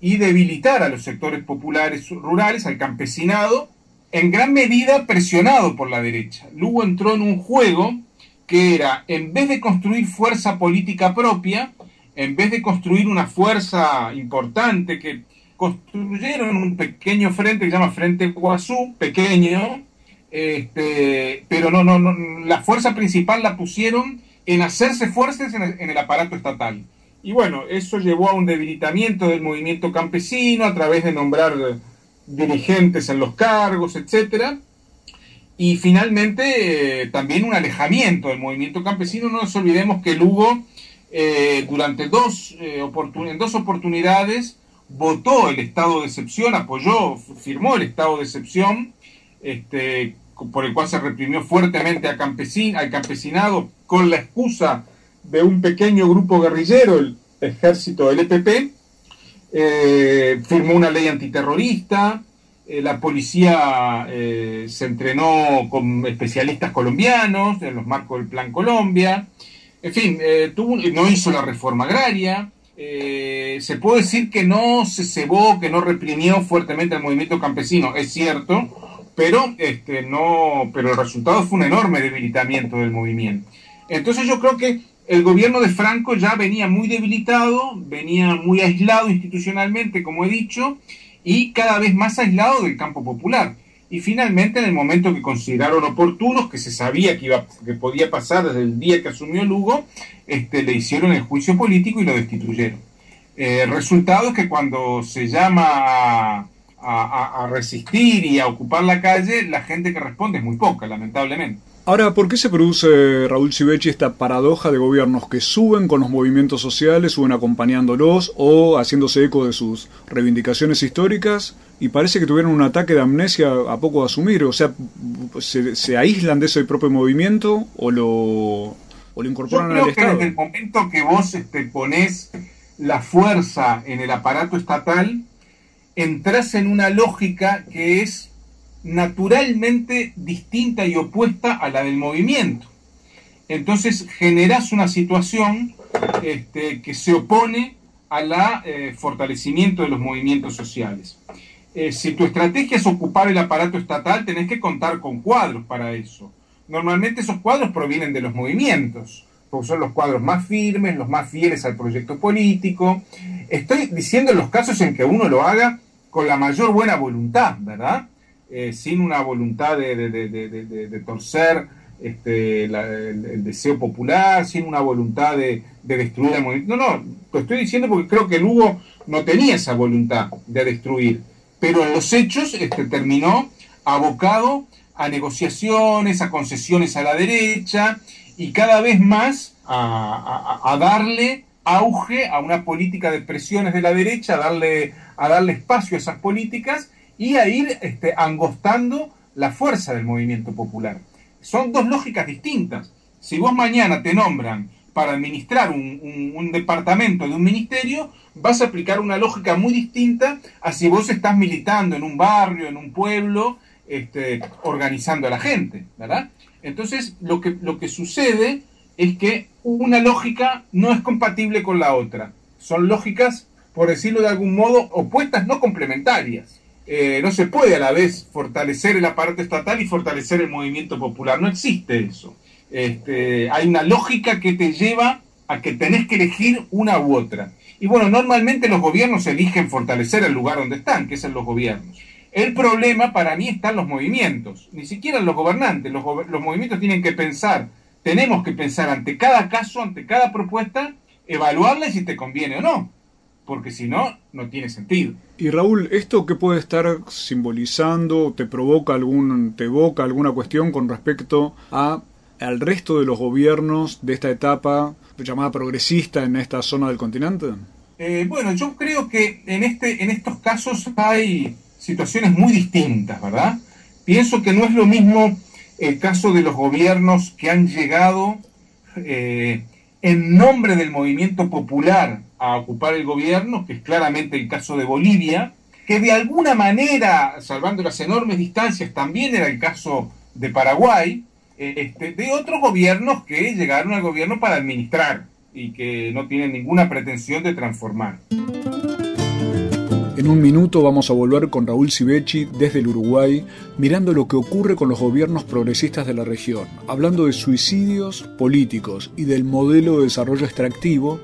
y debilitar a los sectores populares rurales, al campesinado, en gran medida presionado por la derecha. Lugo entró en un juego que era, en vez de construir fuerza política propia, en vez de construir una fuerza importante que construyeron un pequeño frente que se llama Frente Guazú, pequeño, este, pero no, no, no, la fuerza principal la pusieron en hacerse fuertes en el, aparato estatal. Y bueno, eso llevó a un debilitamiento del movimiento campesino a través de nombrar dirigentes en los cargos, etcétera. Y finalmente eh, también un alejamiento del movimiento campesino. No nos olvidemos que Lugo eh, durante dos, eh, en dos oportunidades votó el estado de excepción, apoyó, firmó el estado de excepción, este, por el cual se reprimió fuertemente a campesin, al campesinado con la excusa de un pequeño grupo guerrillero, el ejército del EPP, eh, firmó una ley antiterrorista, eh, la policía eh, se entrenó con especialistas colombianos en los marcos del Plan Colombia, en fin, no hizo la reforma agraria, se puede decir que no se cebó, que no reprimió fuertemente el movimiento campesino, es cierto, pero, este, no, pero el resultado fue un enorme debilitamiento del movimiento. Entonces yo creo que el gobierno de Franco ya venía muy debilitado, venía muy aislado institucionalmente, como he dicho, y cada vez más aislado del campo popular. Y finalmente, en el momento que consideraron oportunos, que se sabía que, iba, que podía pasar desde el día que asumió Lugo, este, le hicieron el juicio político y lo destituyeron. Eh, el resultado es que cuando se llama a, resistir y a ocupar la calle, la gente que responde es muy poca, lamentablemente. Ahora, ¿por qué se produce, Raúl Civechi, esta paradoja de gobiernos que suben con los movimientos sociales, suben acompañándolos o haciéndose eco de sus reivindicaciones históricas y parece que tuvieron un ataque de amnesia a poco de asumir? O sea, ¿se, aíslan de ese propio movimiento o lo, o lo incorporan Yo creo al que Desde el momento que vos este, pones la fuerza en el aparato estatal, entras en una lógica que es naturalmente distinta y opuesta a la del movimiento. Entonces generas una situación este, que se opone al eh, fortalecimiento de los movimientos sociales. Eh, si tu estrategia es ocupar el aparato estatal, tenés que contar con cuadros para eso. Normalmente esos cuadros provienen de los movimientos, porque son los cuadros más firmes, los más fieles al proyecto político. Estoy diciendo en los casos en que uno lo haga con la mayor buena voluntad, ¿verdad? Eh, sin una voluntad de, torcer este, el, deseo popular, sin una voluntad de, destruir el movimiento. No, no, lo estoy diciendo porque creo que Lugo no tenía esa voluntad de destruir, pero en los hechos este, terminó abocado a negociaciones, a concesiones a la derecha y cada vez más a, darle auge a una política de presiones de la derecha, a darle, a darle espacio a esas políticas y a ir este, angostando la fuerza del movimiento popular. Son dos lógicas distintas. Si vos mañana te nombran para administrar un, departamento de un ministerio, vas a aplicar una lógica muy distinta a si vos estás militando en un barrio, en un pueblo, este, organizando a la gente, ¿verdad? Entonces, lo que, lo que sucede es que una lógica no es compatible con la otra. Son lógicas, por decirlo de algún modo, opuestas, no complementarias. Eh, no se puede a la vez fortalecer el aparato estatal y fortalecer el movimiento popular. No existe eso. Este, hay una lógica que te lleva a que tenés que elegir una u otra. Y bueno, normalmente los gobiernos eligen fortalecer el lugar donde están, que es en los gobiernos. El problema para mí está en los movimientos, ni siquiera los gobernantes. Los, los movimientos tienen que pensar, tenemos que pensar ante cada caso, ante cada propuesta, evaluarla si te conviene o no porque si no, no tiene sentido. Y Raúl, ¿esto qué puede estar simbolizando? ¿Te provoca algún, te evoca alguna cuestión con respecto a al resto de los gobiernos de esta etapa llamada progresista en esta zona del continente? Eh, bueno, yo creo que en, este, en estos casos hay situaciones muy distintas, ¿verdad? Pienso que no es lo mismo el caso de los gobiernos que han llegado eh, en nombre del movimiento popular a ocupar el gobierno, que es claramente el caso de Bolivia, que de alguna manera, salvando las enormes distancias, también era el caso de Paraguay, eh, este, de otros gobiernos que llegaron al gobierno para administrar y que no tienen ninguna pretensión de transformar. En un minuto vamos a volver con Raúl Civechi desde el Uruguay, mirando lo que ocurre con los gobiernos progresistas de la región, hablando de suicidios políticos y del modelo de desarrollo extractivo,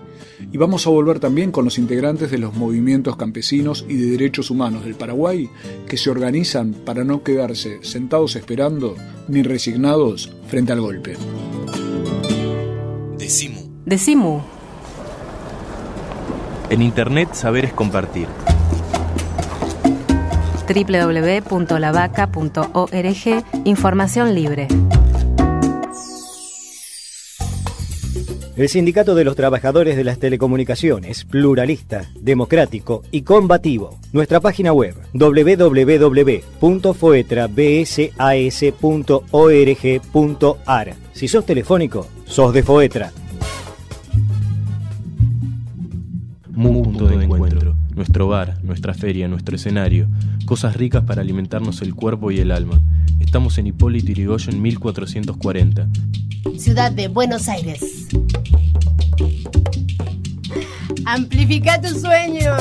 y vamos a volver también con los integrantes de los movimientos campesinos y de derechos humanos del Paraguay, que se organizan para no quedarse sentados esperando ni resignados frente al golpe. Decimu. Decimu. En Internet saber es compartir www.lavaca.org, información libre. El Sindicato de los Trabajadores de las Telecomunicaciones, pluralista, democrático y combativo. Nuestra página web www.foetrabsas.org.ar. Si sos telefónico, sos de Foetra. Punto de encuentro nuestro bar, nuestra feria, nuestro escenario, cosas ricas para alimentarnos el cuerpo y el alma. Estamos en Hipólito Yrigoyen 1440. Ciudad de Buenos Aires. Amplifica tus sueños.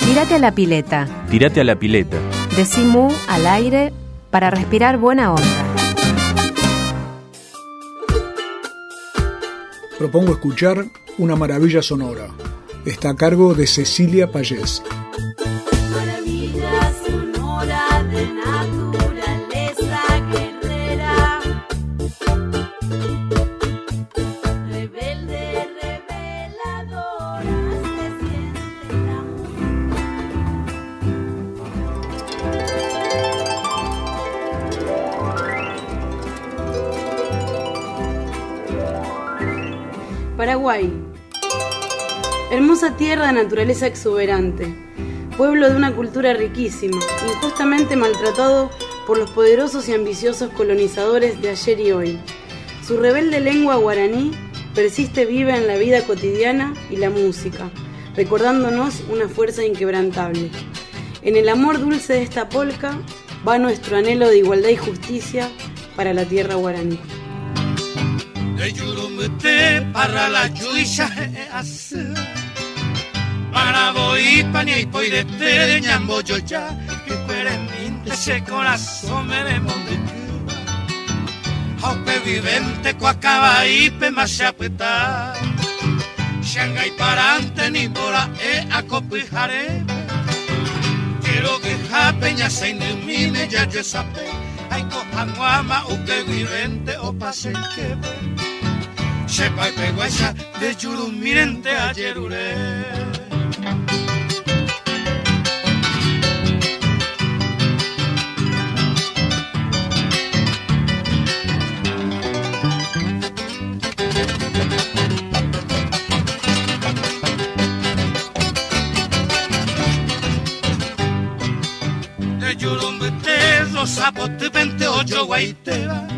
Tírate a la pileta. Tírate a la pileta. Decimú al aire para respirar buena onda. Propongo escuchar una maravilla sonora. Está a cargo de Cecilia Payés. Paraguay. Hermosa tierra de naturaleza exuberante, pueblo de una cultura riquísima, injustamente maltratado por los poderosos y ambiciosos colonizadores de ayer y hoy. Su rebelde lengua guaraní persiste viva en la vida cotidiana y la música, recordándonos una fuerza inquebrantable. En el amor dulce de esta polca va nuestro anhelo de igualdad y justicia para la tierra guaraní. Yurumute para la chuisha asa para voy pani y poi de ñambo yo ya que fuere minte ese corazón me de monde Aupe vivente co acaba y pe machapeta Shanghai parante ni bora e acopijare que Pero que japeña se ilumine ya yo sabe. Ay, cojamuama, uke virente o pase que Sepa y peguesa de yurumirente ayer ure. sapote pente ocho guaiteba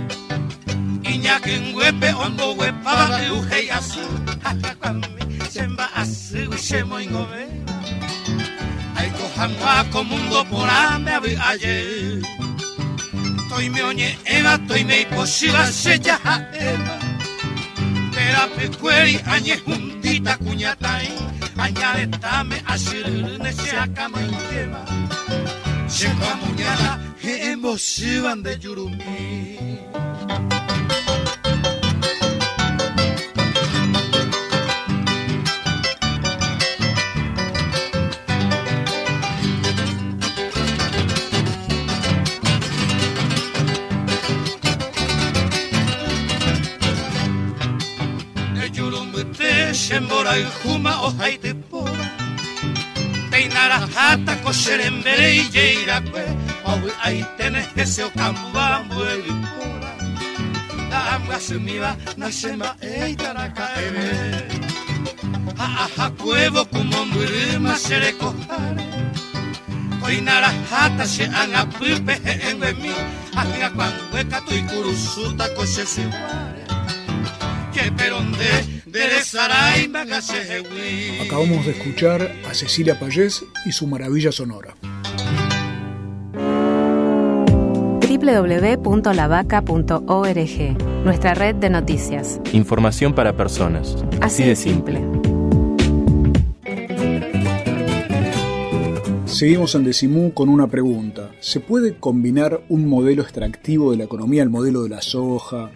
Iñaki ngwepe ongo wepa baki uhei asu Hakakwami semba asu ushemo ingobeba Aiko hamwa komundo porame abi aye Toi me oñe eva, toi me iposhiba se yaha eva. Pera pecueri añe juntita cuñatai Añaretame ashirune se akama ingeba Shemba muñala emoción de Yurumí. Shembora y juma o haite pora. Peinara hata kosher en bere y yeira Owi ahí tenés ese ocambambo elipura La ambua sumiva na shema eitaraka ebe Ha ha cuevo como mbirima shere kohare Koinara hata she anga pipe en mi Ahinga kwangweka tu ikurusuta koshe siware Que peronde Acabamos de escuchar a Cecilia Payés y su maravilla sonora. www.lavaca.org, nuestra red de noticias. Información para personas. Así, de simple. Seguimos en Decimú con una pregunta. ¿Se puede combinar un modelo extractivo de la economía, el modelo de la soja,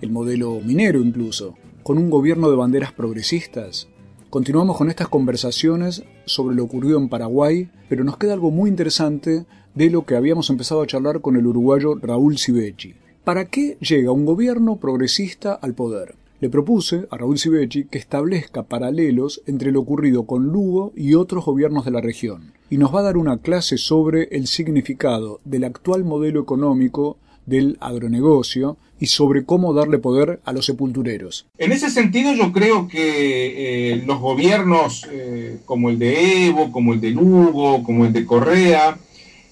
el modelo minero incluso, con un gobierno de banderas progresistas? Continuamos con estas conversaciones sobre lo ocurrido en Paraguay, pero nos queda algo muy interesante de lo que habíamos empezado a charlar con el uruguayo Raúl Sivecci. ¿Para qué llega un gobierno progresista al poder? Le propuse a Raúl Sivecci que establezca paralelos entre lo ocurrido con Lugo y otros gobiernos de la región, y nos va a dar una clase sobre el significado del actual modelo económico del agronegocio y sobre cómo darle poder a los sepultureros. En ese sentido yo creo que eh, los gobiernos eh, como el de Evo, como el de Lugo, como el de Correa,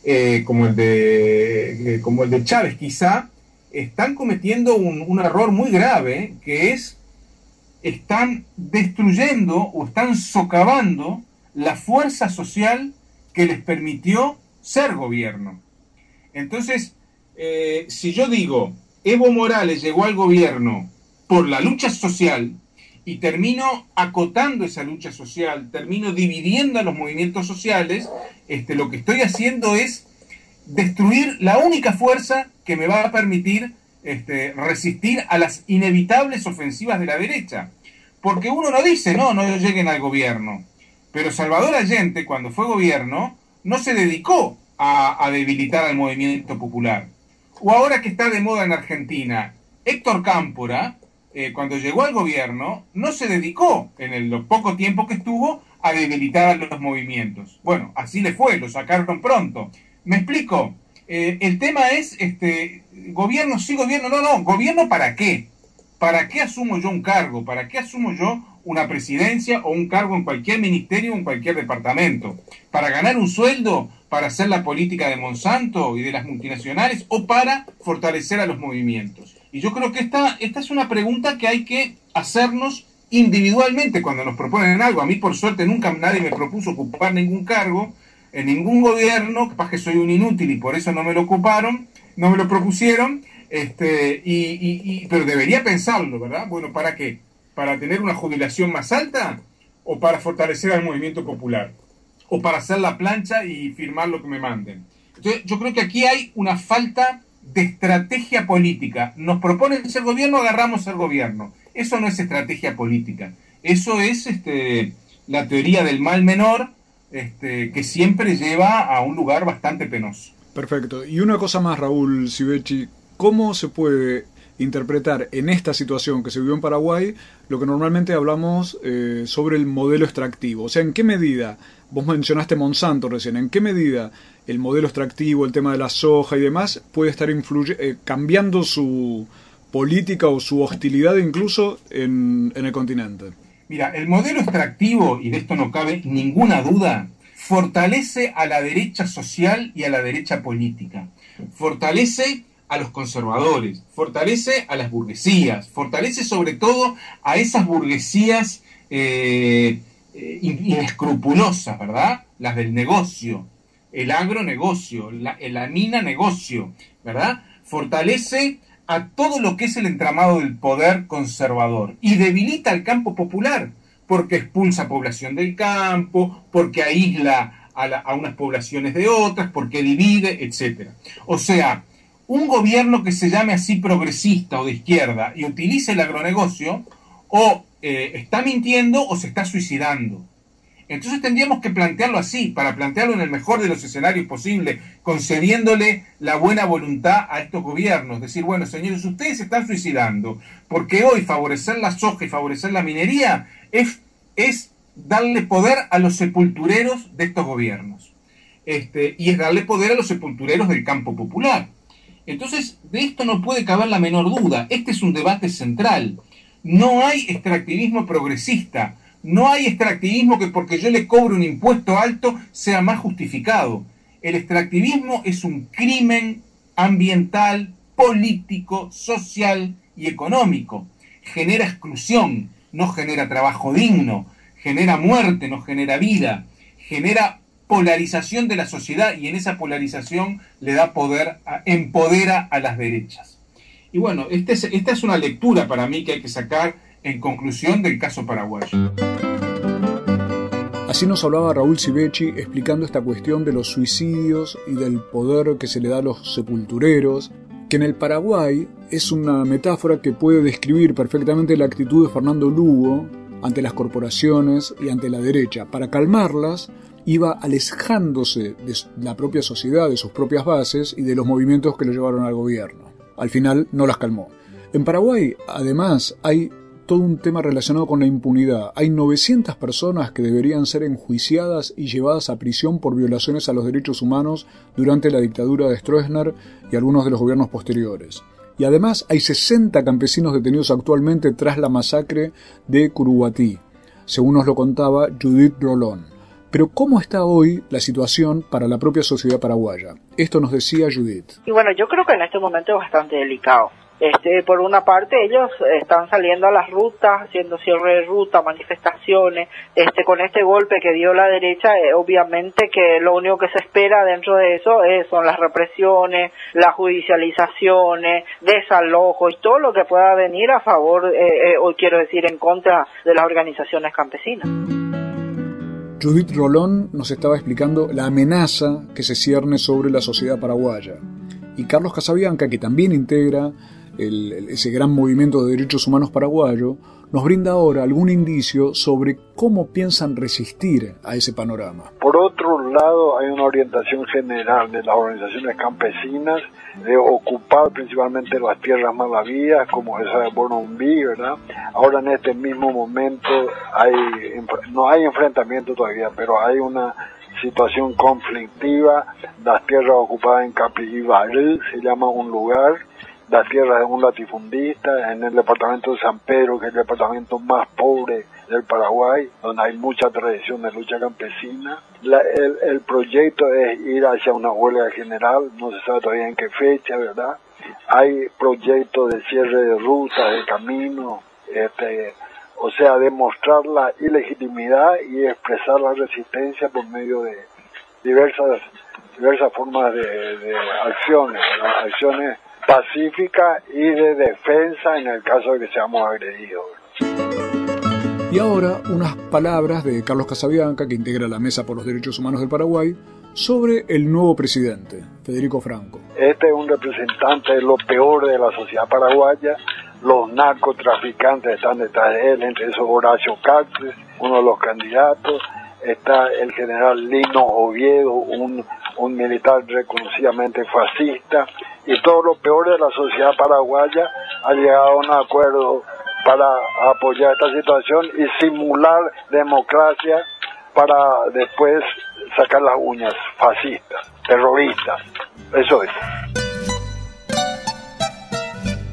eh, como, el de, como el de Chávez quizá, están cometiendo un, un error muy grave, que es, están destruyendo o están socavando la fuerza social que les permitió ser gobierno. Entonces, si yo digo, Evo Morales llegó al gobierno por la lucha social y termino acotando esa lucha social, termino dividiendo a los movimientos sociales, este, lo que estoy haciendo es destruir la única fuerza que me va a permitir este, resistir a las inevitables ofensivas de la derecha. Porque uno no dice, no, no lleguen al gobierno. Pero Salvador Allende, cuando fue gobierno, no se dedicó a, a debilitar al movimiento popular o ahora que está de moda en Argentina, Héctor Cámpora, eh, cuando llegó al gobierno, no se dedicó en el poco tiempo que estuvo a debilitar a los movimientos. Bueno, así le fue, lo sacaron pronto. ¿Me explico? Eh, el tema es, este, gobierno sí, gobierno, no, no, gobierno para qué? ¿Para qué asumo yo un cargo? ¿Para qué asumo yo una presidencia o un cargo en cualquier ministerio o en cualquier departamento? ¿Para ganar un sueldo? para hacer la política de Monsanto y de las multinacionales o para fortalecer a los movimientos? Y yo creo que esta, esta es una pregunta que hay que hacernos individualmente cuando nos proponen algo. A mí, por suerte, nunca nadie me propuso ocupar ningún cargo en ningún gobierno, capaz que soy un inútil y por eso no me lo ocuparon, no me lo propusieron, este, y, pero debería pensarlo, ¿verdad? Bueno, ¿para qué? ¿Para tener una jubilación más alta o para fortalecer al movimiento popular? o para hacer la plancha y firmar lo que me manden. Entonces, yo creo que aquí hay una falta de estrategia política. Nos proponen ser gobierno, agarramos el gobierno. Eso no es estrategia política. Eso es este, la teoría del mal menor este, que siempre lleva a un lugar bastante penoso. Perfecto. Y una cosa más, Raúl Sivechi, ¿cómo se puede interpretar en esta situación que se vivió en Paraguay lo que normalmente hablamos eh, sobre el modelo extractivo? O sea, ¿en qué medida, vos mencionaste Monsanto recién, ¿en qué medida el modelo extractivo, el tema de la soja y demás puede estar eh, cambiando su política o su hostilidad incluso en, en el continente? Mira, el modelo extractivo, y de esto no cabe ninguna duda, fortalece a la derecha social y a la derecha política. Fortalece a los conservadores, fortalece a las burguesías, fortalece sobre todo a esas burguesías eh, eh, inescrupulosas, ¿verdad? Las del negocio, el agronegocio, la, la mina negocio, ¿verdad? Fortalece a todo lo que es el entramado del poder conservador y debilita al campo popular, porque expulsa población del campo, porque aísla a, a unas poblaciones de otras, porque divide, etc. O sea, un gobierno que se llame así progresista o de izquierda y utilice el agronegocio, o eh, está mintiendo o se está suicidando. Entonces tendríamos que plantearlo así, para plantearlo en el mejor de los escenarios posibles, concediéndole la buena voluntad a estos gobiernos. Decir, bueno, señores, ustedes se están suicidando, porque hoy favorecer la soja y favorecer la minería es, es darle poder a los sepultureros de estos gobiernos. Este, y es darle poder a los sepultureros del campo popular. Entonces, de esto no puede caber la menor duda. Este es un debate central. No hay extractivismo progresista. No hay extractivismo que porque yo le cobro un impuesto alto sea más justificado. El extractivismo es un crimen ambiental, político, social y económico. Genera exclusión, no genera trabajo digno, genera muerte, no genera vida, genera polarización de la sociedad y en esa polarización le da poder, empodera a las derechas. Y bueno, este esta es una lectura para mí que hay que sacar en conclusión del caso paraguayo. Así nos hablaba Raúl Sivechi explicando esta cuestión de los suicidios y del poder que se le da a los sepultureros, que en el Paraguay es una metáfora que puede describir perfectamente la actitud de Fernando Lugo ante las corporaciones y ante la derecha. Para calmarlas, iba alejándose de la propia sociedad, de sus propias bases y de los movimientos que lo llevaron al gobierno. Al final no las calmó. En Paraguay, además, hay todo un tema relacionado con la impunidad. Hay 900 personas que deberían ser enjuiciadas y llevadas a prisión por violaciones a los derechos humanos durante la dictadura de Stroessner y algunos de los gobiernos posteriores. Y además hay 60 campesinos detenidos actualmente tras la masacre de Curuguatí, según nos lo contaba Judith Rolón. Pero ¿cómo está hoy la situación para la propia sociedad paraguaya? Esto nos decía Judith. Y bueno, yo creo que en este momento es bastante delicado. Este, por una parte ellos están saliendo a las rutas, haciendo cierre de ruta, manifestaciones, este, con este golpe que dio la derecha, eh, obviamente que lo único que se espera dentro de eso son las represiones, las judicializaciones, desalojos y todo lo que pueda venir a favor, eh, eh, o quiero decir en contra de las organizaciones campesinas. Judith Rolón nos estaba explicando la amenaza que se cierne sobre la sociedad paraguaya. Y Carlos Casabianca, que también integra ese gran movimiento de derechos humanos paraguayo, nos brinda ahora algún indicio sobre cómo piensan resistir a ese panorama. Por otro lado, hay una orientación general de las organizaciones campesinas de ocupar principalmente las tierras malavías, como esa de Bonombí, ¿verdad? Ahora en este mismo momento hay, no hay enfrentamiento todavía, pero hay una situación conflictiva, las tierras ocupadas en Capibaril, se llama un lugar, las tierras de un latifundista en el departamento de San Pedro, que es el departamento más pobre del Paraguay, donde hay mucha tradición de lucha campesina. el, el, proyecto es ir hacia una huelga general, no se sabe todavía en qué fecha, ¿verdad? Hay proyectos de cierre de rutas, de caminos, este, o sea, demostrar la ilegitimidad y expresar la resistencia por medio de diversas diversas formas de, de acciones, acciones pacífica y de defensa en el caso de que seamos agredidos. Y ahora unas palabras de Carlos Casabianca, que integra la Mesa por los Derechos Humanos del Paraguay, sobre el nuevo presidente, Federico Franco. Este es un representante de lo peor de la sociedad paraguaya. Los narcotraficantes están detrás de él, entre esos Horacio Cáceres, uno de los candidatos, está el general Lino Oviedo, un, un militar reconocidamente fascista, y todo lo peor de la sociedad paraguaya ha llegado a un acuerdo para apoyar esta situación y simular democracia para después sacar las uñas fascistas, terroristas. Eso es.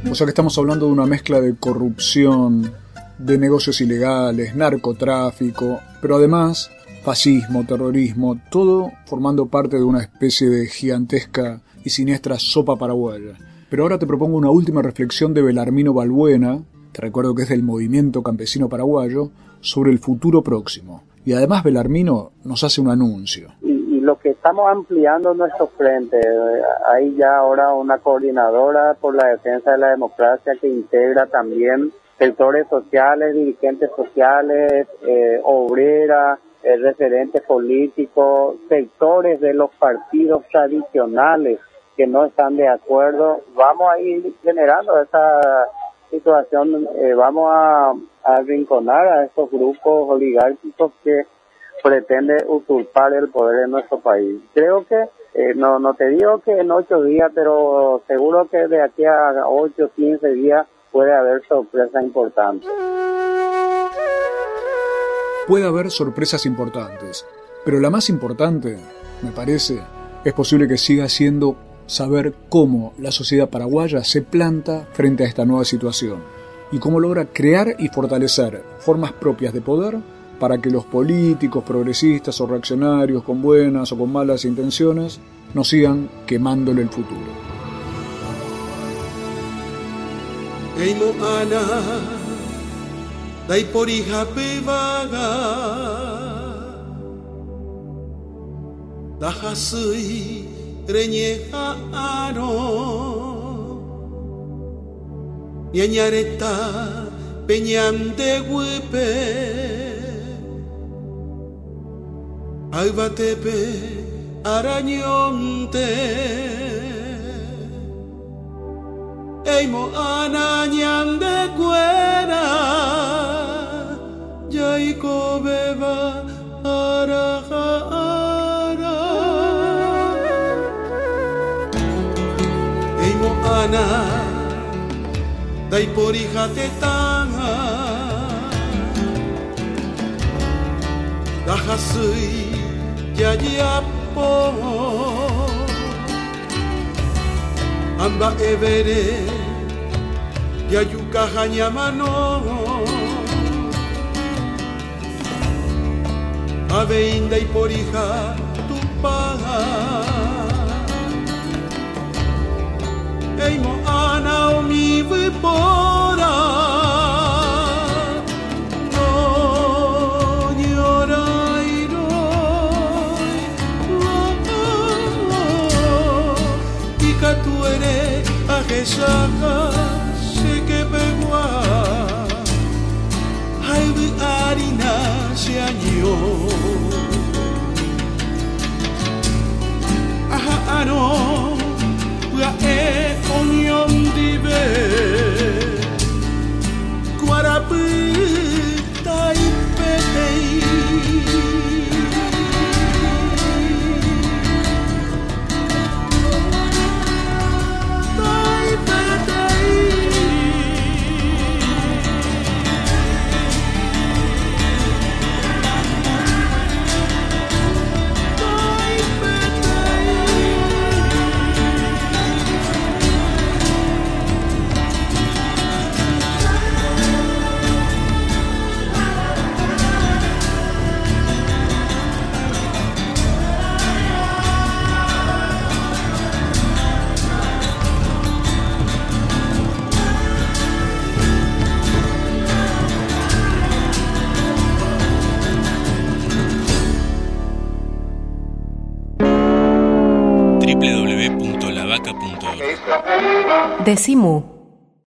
O sea que estamos hablando de una mezcla de corrupción, de negocios ilegales, narcotráfico, pero además fascismo, terrorismo, todo formando parte de una especie de gigantesca y siniestra sopa paraguaya. Pero ahora te propongo una última reflexión de Belarmino Balbuena, te recuerdo que es del movimiento campesino paraguayo, sobre el futuro próximo. Y además Belarmino nos hace un anuncio. Y, lo que estamos ampliando nuestro frente, hay ya ahora una coordinadora por la defensa de la democracia que integra también sectores sociales, dirigentes sociales, eh, obreras, eh, referentes políticos, sectores de los partidos tradicionales que no están de acuerdo. Vamos a ir generando esa situación, eh, vamos a, a arrinconar a estos grupos oligárquicos que pretende usurpar el poder en nuestro país. Creo que, eh, no, no te digo que en ocho días, pero seguro que de aquí a ocho, quince días puede haber sorpresa importante. Puede haber sorpresas importantes, pero la más importante, me parece, es posible que siga siendo saber cómo la sociedad paraguaya se planta frente a esta nueva situación y cómo logra crear y fortalecer formas propias de poder para que los políticos, progresistas o reaccionarios con buenas o con malas intenciones no sigan quemándole el futuro. Eimo ana dai porija pevaga Dahasui reñeja aro Ñañareta peñam de huepe Aibatepe arañonte Eimo anañan Kaiko Beba Arahara Eimo Ana hasui ya ya po Amba Evere Yayuka Hanyamano aveinda y porija tu paga. Eimo ana mi vipora no llorai Ika tu ere agesaka seke pegua. Haibu Aha ano Ua e onion Guarapu Decimu.